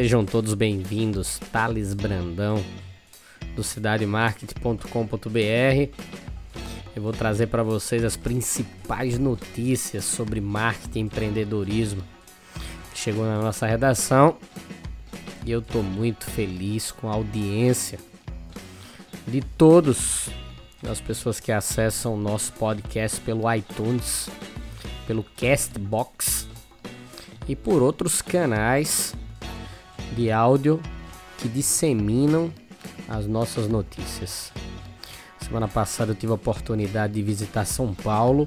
sejam todos bem-vindos. Thales Brandão do cidademarketing.com.br. Eu vou trazer para vocês as principais notícias sobre marketing e empreendedorismo chegou na nossa redação e eu estou muito feliz com a audiência de todos as pessoas que acessam o nosso podcast pelo iTunes, pelo Castbox e por outros canais de áudio que disseminam as nossas notícias. Semana passada eu tive a oportunidade de visitar São Paulo.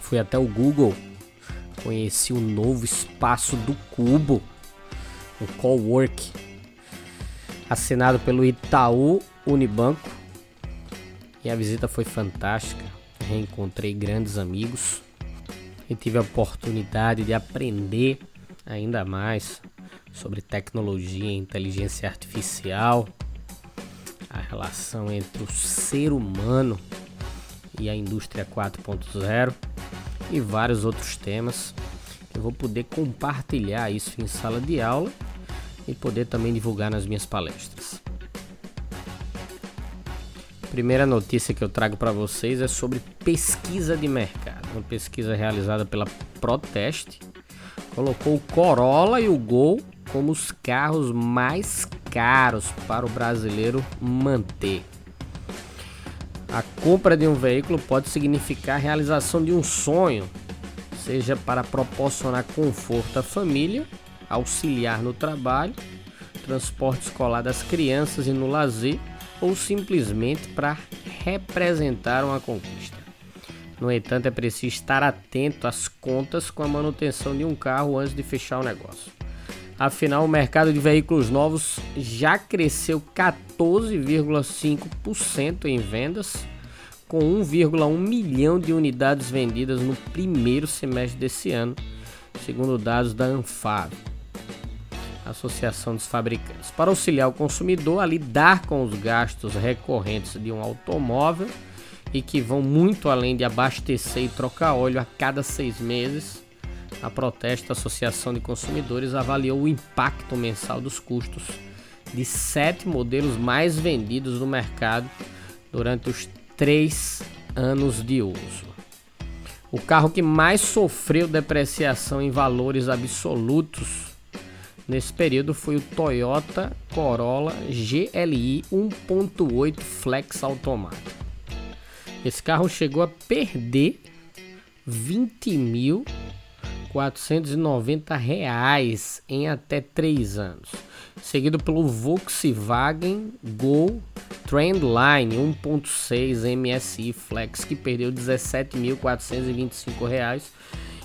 Fui até o Google, conheci o novo espaço do Cubo, o Cowork, assinado pelo Itaú Unibanco. E a visita foi fantástica. Reencontrei grandes amigos e tive a oportunidade de aprender ainda mais sobre tecnologia e inteligência artificial, a relação entre o ser humano e a indústria 4.0 e vários outros temas eu vou poder compartilhar isso em sala de aula e poder também divulgar nas minhas palestras. Primeira notícia que eu trago para vocês é sobre pesquisa de mercado. Uma pesquisa realizada pela Proteste colocou o Corolla e o Gol como os carros mais caros para o brasileiro manter. A compra de um veículo pode significar a realização de um sonho, seja para proporcionar conforto à família, auxiliar no trabalho, transporte escolar das crianças e no lazer ou simplesmente para representar uma conquista. No entanto, é preciso estar atento às contas com a manutenção de um carro antes de fechar o negócio. Afinal, o mercado de veículos novos já cresceu 14,5% em vendas, com 1,1 milhão de unidades vendidas no primeiro semestre desse ano, segundo dados da Anfave. Associação dos Fabricantes, para auxiliar o consumidor a lidar com os gastos recorrentes de um automóvel e que vão muito além de abastecer e trocar óleo a cada seis meses. A Protesta Associação de Consumidores avaliou o impacto mensal dos custos de sete modelos mais vendidos no mercado durante os três anos de uso. O carro que mais sofreu depreciação em valores absolutos Nesse período foi o Toyota Corolla GLI 1.8 Flex automático. Esse carro chegou a perder 20.490 reais em até 3 anos, seguido pelo Volkswagen Gol Trendline 1.6 MSI Flex que perdeu 17.425 reais.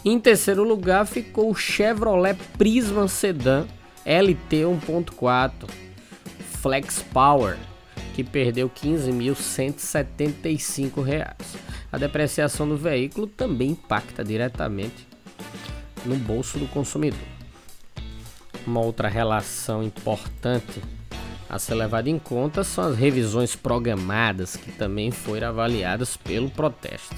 Em terceiro lugar ficou o Chevrolet Prisma Sedan LT 1.4 Flex Power, que perdeu R$ 15.175. A depreciação do veículo também impacta diretamente no bolso do consumidor. Uma outra relação importante a ser levada em conta são as revisões programadas, que também foram avaliadas pelo protesto.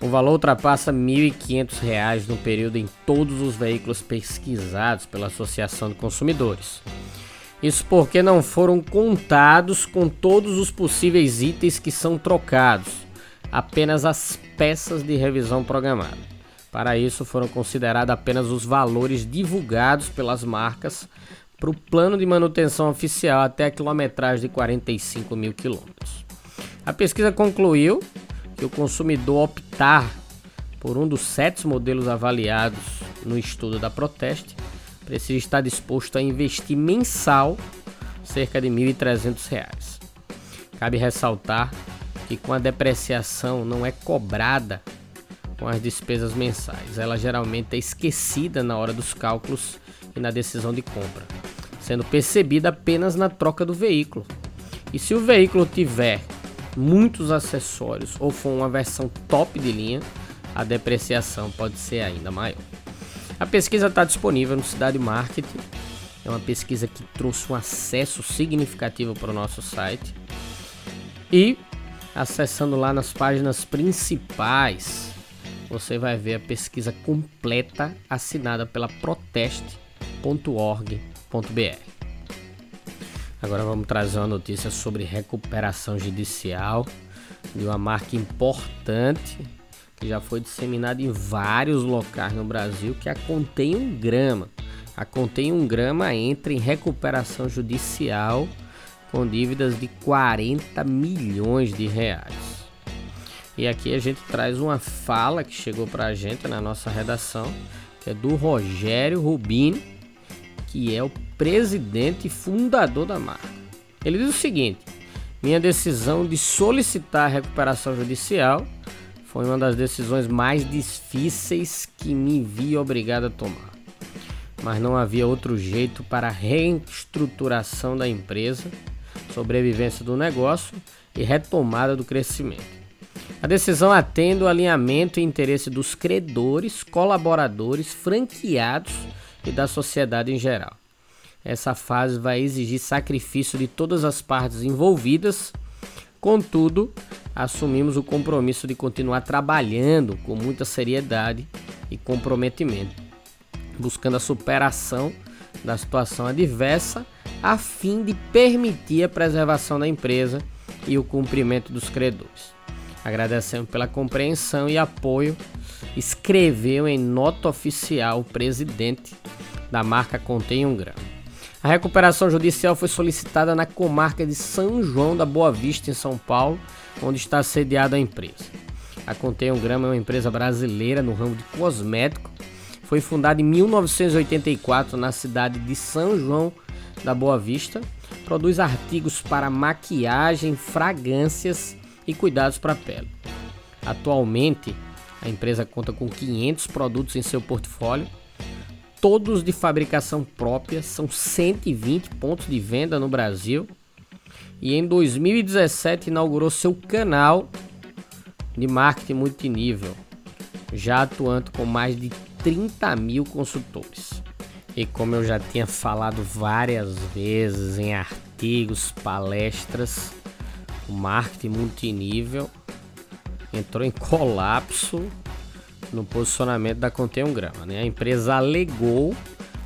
O valor ultrapassa R$ 1.500 no período em todos os veículos pesquisados pela Associação de Consumidores. Isso porque não foram contados com todos os possíveis itens que são trocados, apenas as peças de revisão programada. Para isso, foram considerados apenas os valores divulgados pelas marcas para o plano de manutenção oficial até a quilometragem de 45 mil quilômetros. A pesquisa concluiu que o consumidor optar por um dos sete modelos avaliados no estudo da Proteste precisa estar disposto a investir mensal cerca de R$ 1.300. Cabe ressaltar que com a depreciação não é cobrada com as despesas mensais, ela geralmente é esquecida na hora dos cálculos e na decisão de compra, sendo percebida apenas na troca do veículo. E se o veículo tiver muitos acessórios ou for uma versão top de linha, a depreciação pode ser ainda maior. A pesquisa está disponível no Cidade Marketing. É uma pesquisa que trouxe um acesso significativo para o nosso site. E acessando lá nas páginas principais, você vai ver a pesquisa completa assinada pela proteste.org.br. Agora vamos trazer uma notícia sobre recuperação judicial de uma marca importante que já foi disseminada em vários locais no Brasil, que a Contém um Grama. A Contém um Grama entra em recuperação judicial com dívidas de 40 milhões de reais. E aqui a gente traz uma fala que chegou para a gente na nossa redação, que é do Rogério Rubini, que é o presidente e fundador da marca. Ele diz o seguinte: minha decisão de solicitar a recuperação judicial foi uma das decisões mais difíceis que me vi obrigado a tomar. Mas não havia outro jeito para a reestruturação da empresa, sobrevivência do negócio e retomada do crescimento. A decisão atende o alinhamento e interesse dos credores, colaboradores, franqueados e da sociedade em geral. Essa fase vai exigir sacrifício de todas as partes envolvidas, contudo, assumimos o compromisso de continuar trabalhando com muita seriedade e comprometimento, buscando a superação da situação adversa a fim de permitir a preservação da empresa e o cumprimento dos credores. Agradecemos pela compreensão e apoio. Escreveu em nota oficial o presidente da marca Contém um Grama. A recuperação judicial foi solicitada na comarca de São João da Boa Vista, em São Paulo, onde está sediada a empresa. A Contém um Grama é uma empresa brasileira no ramo de cosmético. Foi fundada em 1984 na cidade de São João da Boa Vista. Produz artigos para maquiagem, fragrâncias e cuidados para a pele. Atualmente, a empresa conta com 500 produtos em seu portfólio todos de fabricação própria, são 120 pontos de venda no Brasil. E em 2017 inaugurou seu canal de marketing multinível, já atuando com mais de 30 mil consultores. E como eu já tinha falado várias vezes em artigos, palestras, o marketing multinível entrou em colapso no posicionamento da Contém um Grama. Né? A empresa alegou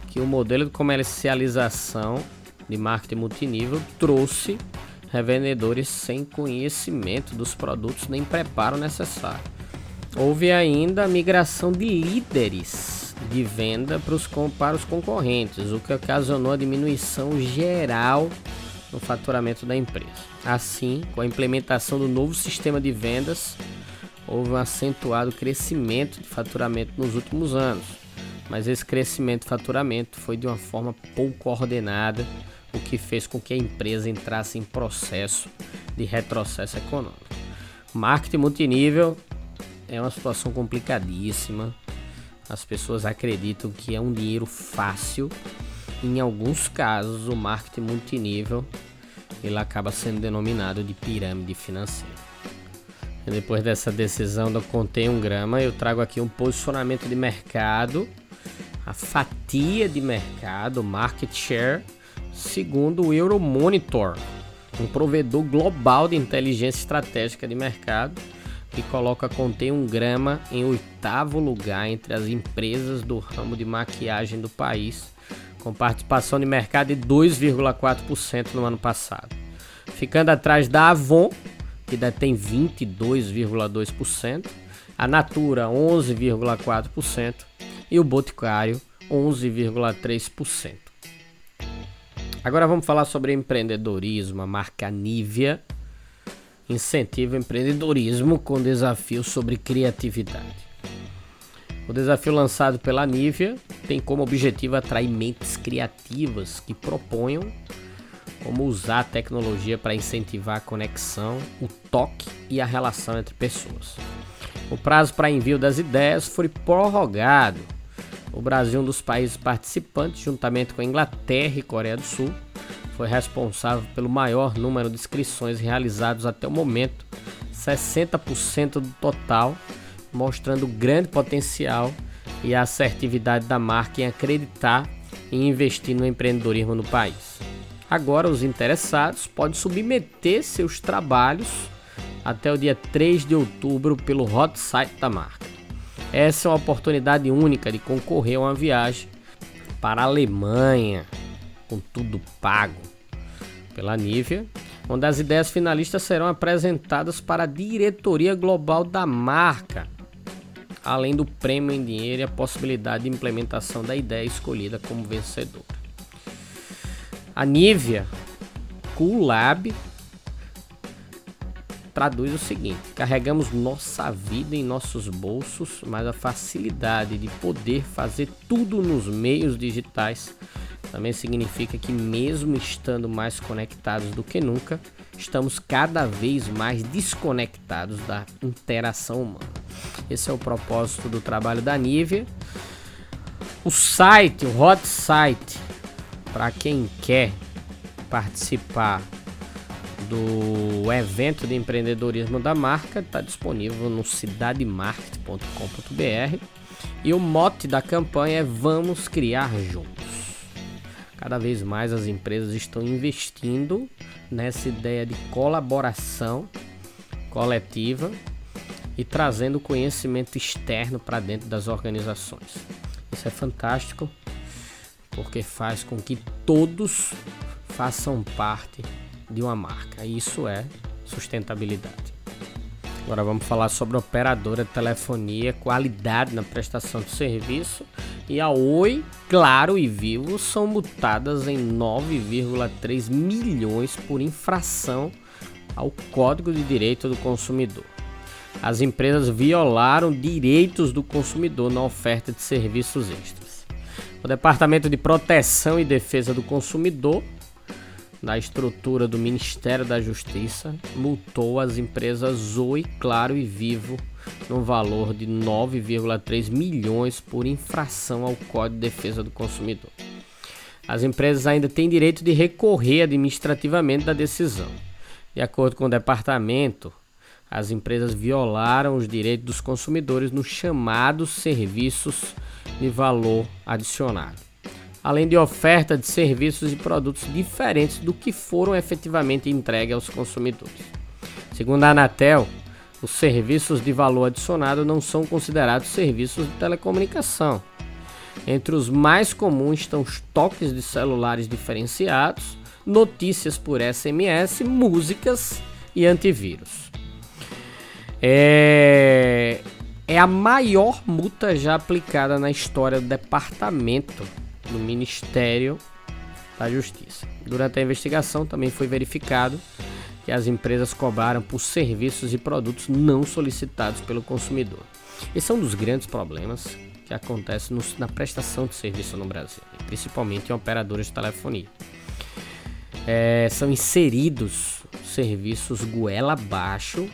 que o modelo de comercialização de marketing multinível trouxe revendedores sem conhecimento dos produtos nem preparo necessário. Houve ainda a migração de líderes de venda para os, para os concorrentes, o que ocasionou a diminuição geral no faturamento da empresa. Assim, com a implementação do novo sistema de vendas, houve um acentuado crescimento de faturamento nos últimos anos, mas esse crescimento de faturamento foi de uma forma pouco ordenada, o que fez com que a empresa entrasse em processo de retrocesso econômico. Marketing multinível é uma situação complicadíssima. As pessoas acreditam que é um dinheiro fácil. Em alguns casos, o marketing multinível ele acaba sendo denominado de pirâmide financeira. Depois dessa decisão do Contém um Grama, eu trago aqui um posicionamento de mercado, a fatia de mercado, market share, segundo o Euromonitor, um provedor global de inteligência estratégica de mercado, que coloca Contém um Grama em oitavo lugar entre as empresas do ramo de maquiagem do país, com participação de mercado de 2,4% no ano passado. Ficando atrás da Avon, que detém 22,2%, a Natura 11,4% e o Boticário 11,3%. Agora vamos falar sobre empreendedorismo. A marca Nivea incentiva empreendedorismo com desafio sobre criatividade. O desafio lançado pela Nivea tem como objetivo atrair mentes criativas que proponham como usar a tecnologia para incentivar a conexão, o toque e a relação entre pessoas. O prazo para envio das ideias foi prorrogado O Brasil, um dos países participantes, juntamente com a Inglaterra e Coreia do Sul, foi responsável pelo maior número de inscrições realizados até o momento, 60% do total, mostrando grande potencial e a assertividade da marca em acreditar e investir no empreendedorismo no país. Agora, os interessados podem submeter seus trabalhos até o dia 3 de outubro pelo hot site da marca. Essa é uma oportunidade única de concorrer a uma viagem para a Alemanha, com tudo pago pela Nivea, onde as ideias finalistas serão apresentadas para a diretoria global da marca, além do prêmio em dinheiro e a possibilidade de implementação da ideia escolhida como vencedora. A Nivea Cool Lab traduz o seguinte: carregamos nossa vida em nossos bolsos, mas a facilidade de poder fazer tudo nos meios digitais também significa que, mesmo estando mais conectados do que nunca, estamos cada vez mais desconectados da interação humana. Esse é o propósito do trabalho da Nivea. O site, o hot site, para quem quer participar do evento de empreendedorismo da marca está disponível no cidademarket.com.br e o mote da campanha é Vamos Criar Juntos. Cada vez mais as empresas estão investindo nessa ideia de colaboração coletiva e trazendo conhecimento externo para dentro das organizações. Isso é fantástico porque faz com que todos façam parte de uma marca. Isso é sustentabilidade. Agora vamos falar sobre operadora de telefonia, qualidade na prestação de serviço. E a Oi, Claro e Vivo são multadas em 9,3 milhões por infração ao Código de Direito do Consumidor. As empresas violaram direitos do consumidor na oferta de serviços extras. O Departamento de Proteção e Defesa do Consumidor da estrutura do Ministério da Justiça multou as empresas Oi, Claro e Vivo no valor de 9,3 milhões por infração ao Código de Defesa do Consumidor. As empresas ainda têm direito de recorrer administrativamente da decisão. De acordo com o departamento, as empresas violaram os direitos dos consumidores nos chamados serviços de valor adicionado além de oferta de serviços e produtos diferentes do que foram efetivamente entregues aos consumidores. Segundo a Anatel, os serviços de valor adicionado não são considerados serviços de telecomunicação. Entre os mais comuns estão os toques de celulares diferenciados, notícias por SMS, músicas e antivírus. É, é a maior multa já aplicada na história do departamento no Ministério da Justiça. Durante a investigação também foi verificado que as empresas cobraram por serviços e produtos não solicitados pelo consumidor. Esse é um dos grandes problemas que acontece no, na prestação de serviço no Brasil, principalmente em operadoras de telefonia. É, são inseridos serviços goela abaixo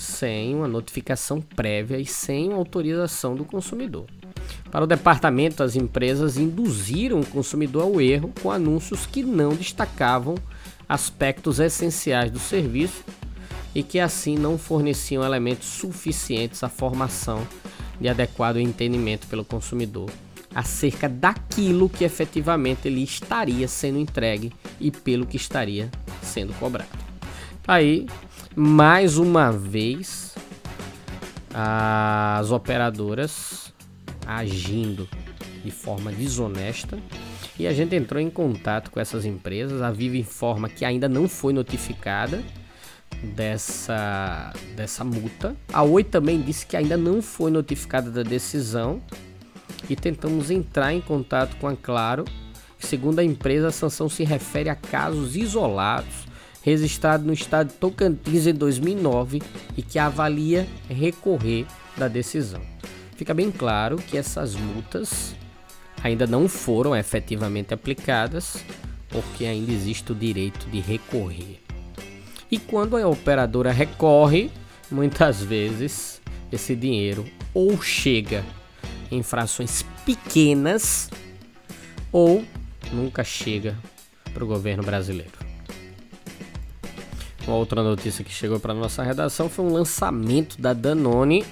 sem uma notificação prévia e sem autorização do consumidor. Para o departamento, as empresas induziram o consumidor ao erro com anúncios que não destacavam aspectos essenciais do serviço e que assim não forneciam elementos suficientes à formação de adequado entendimento pelo consumidor acerca daquilo que efetivamente lhe estaria sendo entregue e pelo que estaria sendo cobrado. Aí, mais uma vez, as operadoras agindo de forma desonesta. E a gente entrou em contato com essas empresas. A Vivo informa que ainda não foi notificada dessa, dessa multa. A Oi também disse que ainda não foi notificada da decisão. E tentamos entrar em contato com a Claro. Segundo a empresa, a sanção se refere a casos isolados registrados no estado de Tocantins em 2009 e que avalia recorrer da decisão. Fica bem claro que essas multas ainda não foram efetivamente aplicadas, porque ainda existe o direito de recorrer. E quando a operadora recorre, muitas vezes esse dinheiro ou chega infrações pequenas ou nunca chega para o governo brasileiro. Uma outra notícia que chegou para nossa redação foi um lançamento da Danone,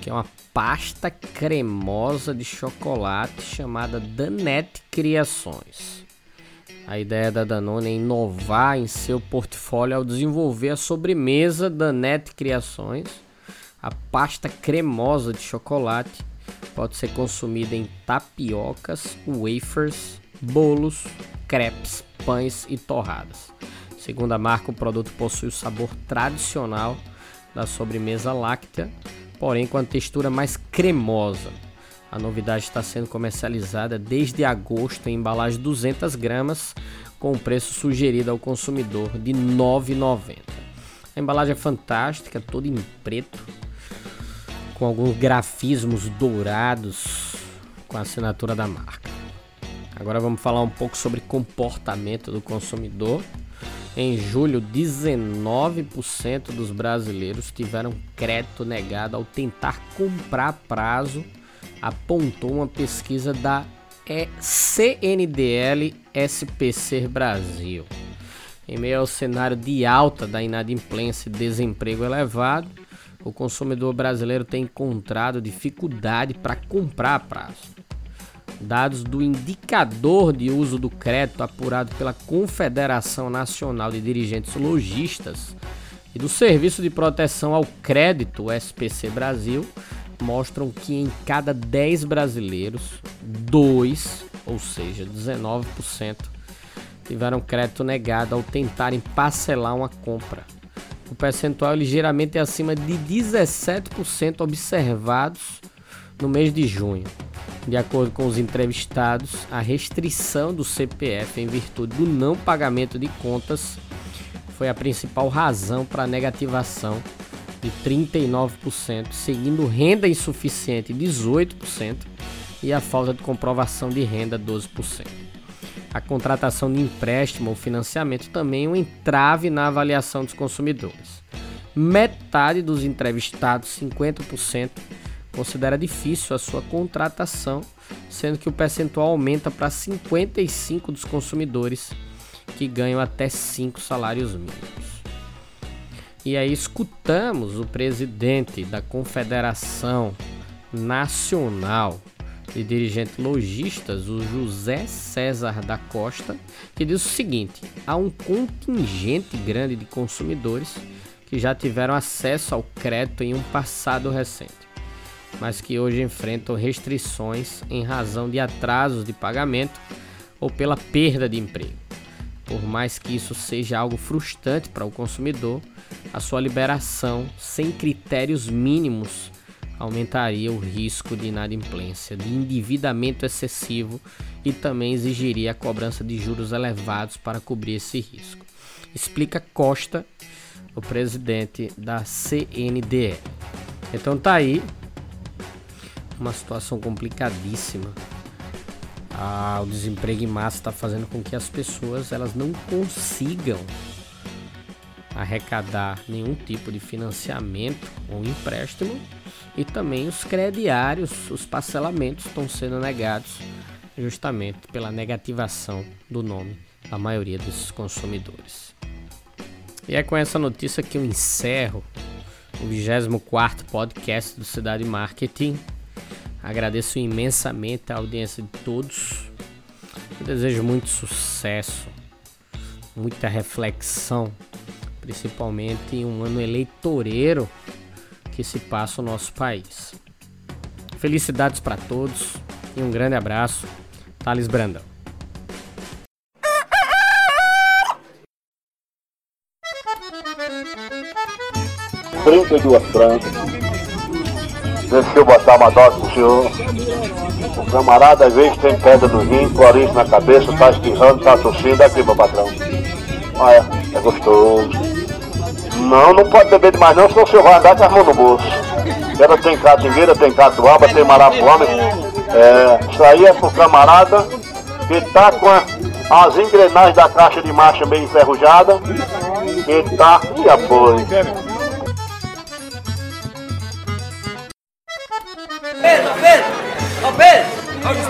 que é uma pasta cremosa de chocolate chamada Danette Criações. A ideia da Danone é inovar em seu portfólio ao desenvolver a sobremesa Danette Criações. A pasta cremosa de chocolate pode ser consumida em tapiocas, wafers, bolos, crepes, pães e torradas. Segundo a marca, o produto possui o sabor tradicional da sobremesa láctea, porém com a textura mais cremosa. A novidade está sendo comercializada desde agosto em embalagem 200 gramas, com o preço sugerido ao consumidor de R$ 9,90. A embalagem é fantástica, toda em preto, com alguns grafismos dourados com a assinatura da marca. Agora vamos falar um pouco sobre comportamento do consumidor. Em julho, 19% dos brasileiros tiveram crédito negado ao tentar comprar prazo, apontou uma pesquisa da CNDL SPC Brasil. Em meio ao cenário de alta da inadimplência e desemprego elevado, o consumidor brasileiro tem encontrado dificuldade para comprar prazo. Dados do indicador de uso do crédito apurado pela Confederação Nacional de Dirigentes Logistas e do Serviço de Proteção ao Crédito, SPC Brasil, mostram que em cada 10 brasileiros, 2, ou seja, 19%, tiveram crédito negado ao tentarem parcelar uma compra. O percentual é ligeiramente acima de 17% observados no mês de junho. De acordo com os entrevistados, a restrição do CPF em virtude do não pagamento de contas foi a principal razão para a negativação de 39%, seguindo renda insuficiente 18% e a falta de comprovação de renda 12%. A contratação de empréstimo ou financiamento também é um entrave na avaliação dos consumidores. Metade dos entrevistados, 50%, considera difícil a sua contratação, sendo que o percentual aumenta para 55 dos consumidores que ganham até 5 salários mínimos. E aí escutamos o presidente da Confederação Nacional de Dirigentes Logistas, o José César da Costa, que diz o seguinte: há um contingente grande de consumidores que já tiveram acesso ao crédito em um passado recente mas que hoje enfrentam restrições em razão de atrasos de pagamento ou pela perda de emprego. Por mais que isso seja algo frustrante para o consumidor, a sua liberação sem critérios mínimos aumentaria o risco de inadimplência, de endividamento excessivo e também exigiria a cobrança de juros elevados para cobrir esse risco. Explica Costa, o presidente da CNDE. Então tá aí uma situação complicadíssima. Ah, o desemprego em massa está fazendo com que as pessoas elas não consigam arrecadar nenhum tipo de financiamento ou empréstimo e também os crediários, os parcelamentos estão sendo negados justamente pela negativação do nome da maioria dos consumidores. E é com essa notícia que eu encerro o 24 podcast do Cidade Marketing. Agradeço imensamente a audiência de todos. Eu desejo muito sucesso, muita reflexão, principalmente em um ano eleitoreiro que se passa no nosso país. Felicidades para todos e um grande abraço. Thales Brandão. 32 francas. Deixa eu botar uma dose pro senhor. O camarada às vezes tem pedra no rim, clorinho na cabeça, tá espirrando, tá tossindo. Aqui, meu patrão. Olha, é gostoso. Não, não pode beber demais não, senão o senhor vai andar com as mãos no bolso. Ela tem catingueira, tem catuaba, tem marapuama. É, isso aí é pro camarada que tá com a, as engrenagens da caixa de marcha bem enferrujada. E tá. E apoio.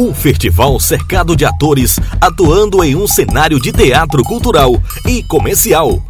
Um festival cercado de atores atuando em um cenário de teatro cultural e comercial.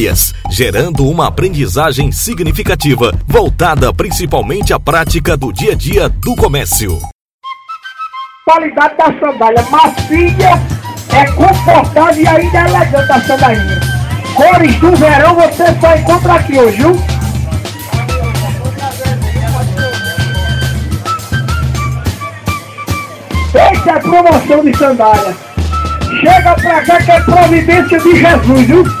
gerando uma aprendizagem significativa voltada principalmente à prática do dia a dia do comércio. Qualidade da sandália macia, é confortável e ainda é elegante a sandalinha. Cores do verão você só encontra aqui hoje, viu? Essa é promoção de sandália. Chega pra cá que é providência de Jesus, viu?